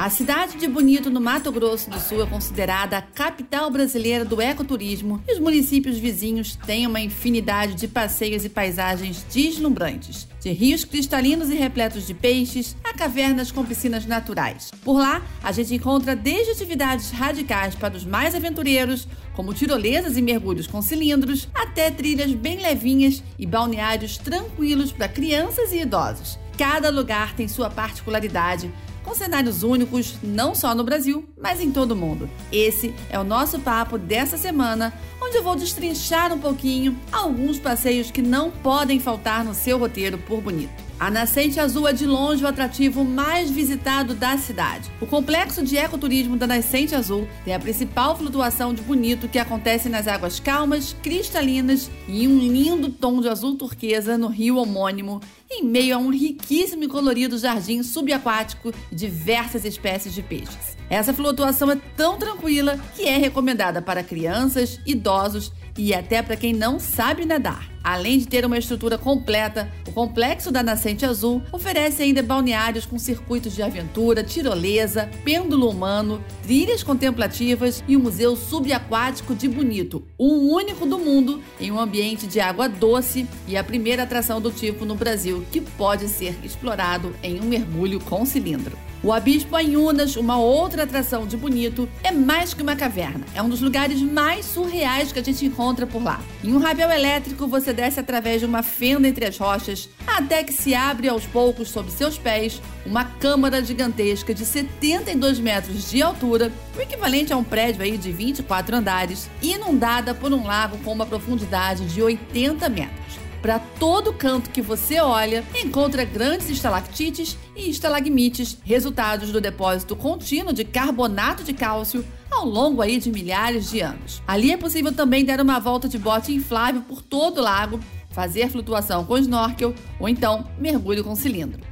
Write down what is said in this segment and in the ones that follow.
A cidade de Bonito, no Mato Grosso do Sul, é considerada a capital brasileira do ecoturismo e os municípios vizinhos têm uma infinidade de passeios e paisagens deslumbrantes. De rios cristalinos e repletos de peixes a cavernas com piscinas naturais. Por lá, a gente encontra desde atividades radicais para os mais aventureiros, como tirolesas e mergulhos com cilindros, até trilhas bem levinhas e balneários tranquilos para crianças e idosos. Cada lugar tem sua particularidade, com cenários únicos não só no Brasil, mas em todo o mundo. Esse é o nosso papo dessa semana, onde eu vou destrinchar um pouquinho alguns passeios que não podem faltar no seu roteiro por bonito. A Nascente Azul é de longe o atrativo mais visitado da cidade. O complexo de ecoturismo da Nascente Azul tem a principal flutuação de bonito que acontece nas águas calmas, cristalinas e um lindo tom de azul turquesa no rio homônimo, em meio a um riquíssimo e colorido jardim subaquático e diversas espécies de peixes. Essa flutuação é tão tranquila que é recomendada para crianças, idosos e até para quem não sabe nadar. Além de ter uma estrutura completa, o complexo da Nascente Azul oferece ainda balneários com circuitos de aventura, tirolesa, pêndulo humano, trilhas contemplativas e um museu subaquático de Bonito, um único do mundo em um ambiente de água doce e a primeira atração do tipo no Brasil que pode ser explorado em um mergulho com cilindro. O Abispo Anhunas, uma outra atração de Bonito, é mais que uma caverna. É um dos lugares mais surreais que a gente encontra por lá. Em um rapel elétrico, você desce através de uma fenda entre as rochas, até que se abre aos poucos sob seus pés uma câmara gigantesca de 72 metros de altura, o equivalente a um prédio aí de 24 andares, inundada por um lago com uma profundidade de 80 metros. Para todo canto que você olha, encontra grandes estalactites e estalagmites, resultados do depósito contínuo de carbonato de cálcio ao longo aí de milhares de anos. Ali é possível também dar uma volta de bote inflável por todo o lago, fazer flutuação com snorkel ou então mergulho com cilindro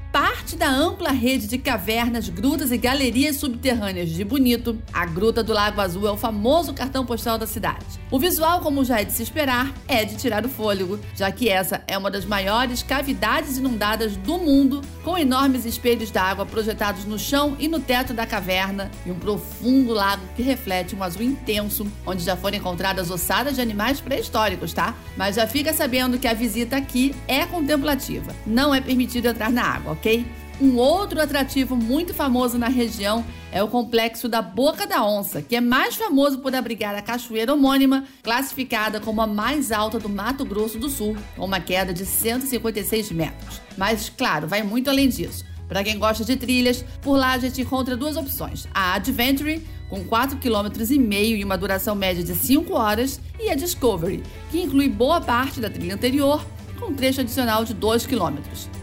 parte da ampla rede de cavernas, grutas e galerias subterrâneas de Bonito, a Gruta do Lago Azul é o famoso cartão postal da cidade. O visual, como já é de se esperar, é de tirar o fôlego, já que essa é uma das maiores cavidades inundadas do mundo, com enormes espelhos d'água projetados no chão e no teto da caverna e um profundo lago que reflete um azul intenso, onde já foram encontradas ossadas de animais pré-históricos, tá? Mas já fica sabendo que a visita aqui é contemplativa. Não é permitido entrar na água, ok? Um outro atrativo muito famoso na região é o complexo da Boca da Onça, que é mais famoso por abrigar a cachoeira homônima, classificada como a mais alta do Mato Grosso do Sul, com uma queda de 156 metros. Mas, claro, vai muito além disso. Para quem gosta de trilhas, por lá a gente encontra duas opções: a Adventure, com 4,5 km e uma duração média de 5 horas, e a Discovery, que inclui boa parte da trilha anterior, com um trecho adicional de 2 km.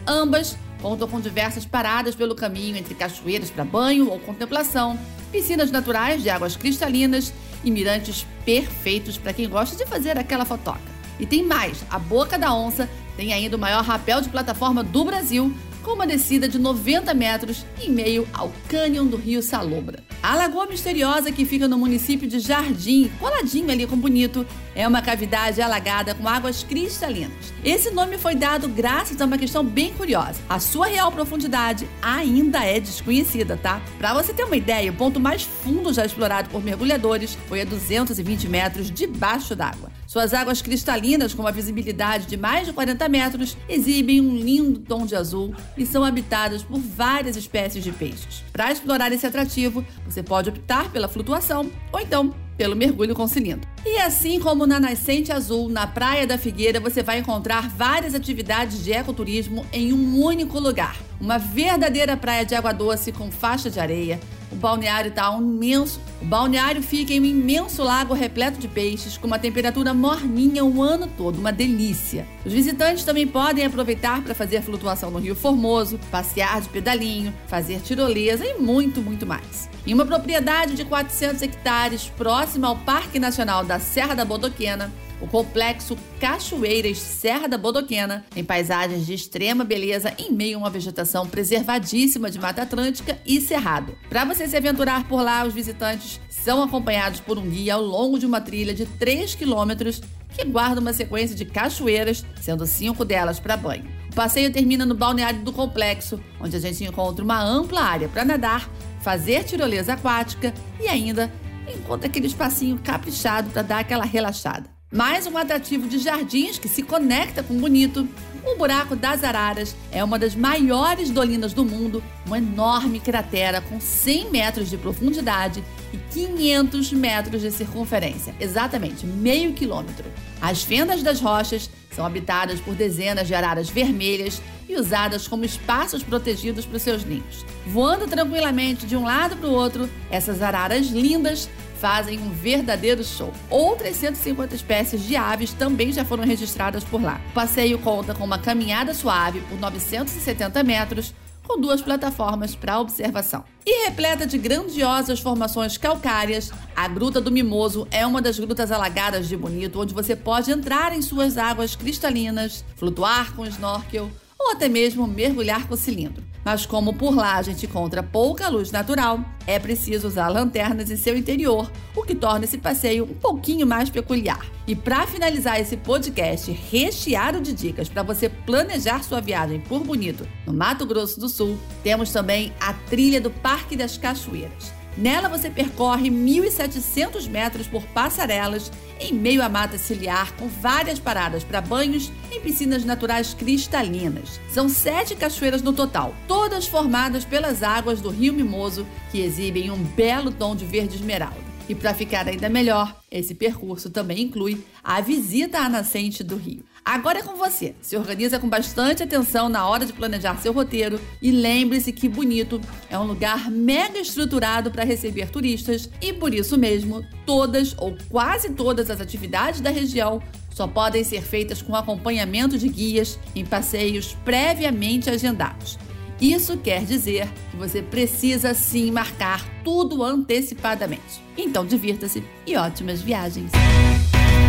Ambas Contam com diversas paradas pelo caminho entre cachoeiras para banho ou contemplação, piscinas naturais de águas cristalinas e mirantes perfeitos para quem gosta de fazer aquela fotoca. E tem mais: a Boca da Onça tem ainda o maior rapel de plataforma do Brasil, com uma descida de 90 metros em meio ao cânion do rio Salobra. A Lagoa Misteriosa, que fica no município de Jardim, coladinho ali com Bonito, é uma cavidade alagada com águas cristalinas. Esse nome foi dado graças a uma questão bem curiosa. A sua real profundidade ainda é desconhecida, tá? Para você ter uma ideia, o ponto mais fundo já explorado por mergulhadores foi a 220 metros debaixo d'água. Suas águas cristalinas, com uma visibilidade de mais de 40 metros, exibem um lindo tom de azul e são habitadas por várias espécies de peixes. Para explorar esse atrativo, você pode optar pela flutuação ou então pelo mergulho com cilindro. E assim como na Nascente Azul, na Praia da Figueira, você vai encontrar várias atividades de ecoturismo em um único lugar. Uma verdadeira praia de água doce com faixa de areia, o balneário está imenso. O balneário fica em um imenso lago repleto de peixes, com uma temperatura morninha o ano todo, uma delícia. Os visitantes também podem aproveitar para fazer flutuação no Rio Formoso, passear de pedalinho, fazer tirolesa e muito, muito mais. Em uma propriedade de 400 hectares, próxima ao Parque Nacional da Serra da Bodoquena, O complexo Cachoeiras Serra da Bodoquena tem paisagens de extrema beleza em meio a uma vegetação preservadíssima de Mata Atlântica e Cerrado. Para você se aventurar por lá, os visitantes são acompanhados por um guia ao longo de uma trilha de 3 quilômetros que guarda uma sequência de cachoeiras, sendo cinco delas para banho. O passeio termina no balneário do complexo, onde a gente encontra uma ampla área para nadar, fazer tirolesa aquática e ainda encontra aquele espacinho caprichado para dar aquela relaxada. Mais um atrativo de jardins que se conecta com o bonito. O Buraco das Araras é uma das maiores dolinas do mundo, uma enorme cratera com 100 metros de profundidade e 500 metros de circunferência, exatamente meio quilômetro. As fendas das rochas são habitadas por dezenas de araras vermelhas e usadas como espaços protegidos para os seus ninhos. Voando tranquilamente de um lado para o outro, essas araras lindas fazem um verdadeiro show. Outras 150 espécies de aves também já foram registradas por lá. O passeio conta com uma caminhada suave por 970 metros, com duas plataformas para observação. E repleta de grandiosas formações calcárias, a Gruta do Mimoso é uma das grutas alagadas de Bonito, onde você pode entrar em suas águas cristalinas, flutuar com snorkel ou até mesmo mergulhar com cilindro. Mas como por lá a gente encontra pouca luz natural, é preciso usar lanternas em seu interior, o que torna esse passeio um pouquinho mais peculiar. E para finalizar esse podcast recheado de dicas para você planejar sua viagem por Bonito, no Mato Grosso do Sul, temos também a trilha do Parque das Cachoeiras. Nela você percorre 1.700 metros por passarelas em meio à mata ciliar, com várias paradas para banhos em piscinas naturais cristalinas. São sete cachoeiras no total, todas formadas pelas águas do Rio Mimoso, que exibem um belo tom de verde esmeralda. E para ficar ainda melhor, esse percurso também inclui a visita à nascente do rio. Agora é com você. Se organiza com bastante atenção na hora de planejar seu roteiro e lembre-se que Bonito é um lugar mega estruturado para receber turistas e por isso mesmo, todas ou quase todas as atividades da região só podem ser feitas com acompanhamento de guias em passeios previamente agendados. Isso quer dizer que você precisa sim marcar tudo antecipadamente. Então divirta-se e ótimas viagens!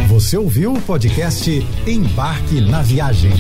Você ouviu o podcast Embarque na Viagem.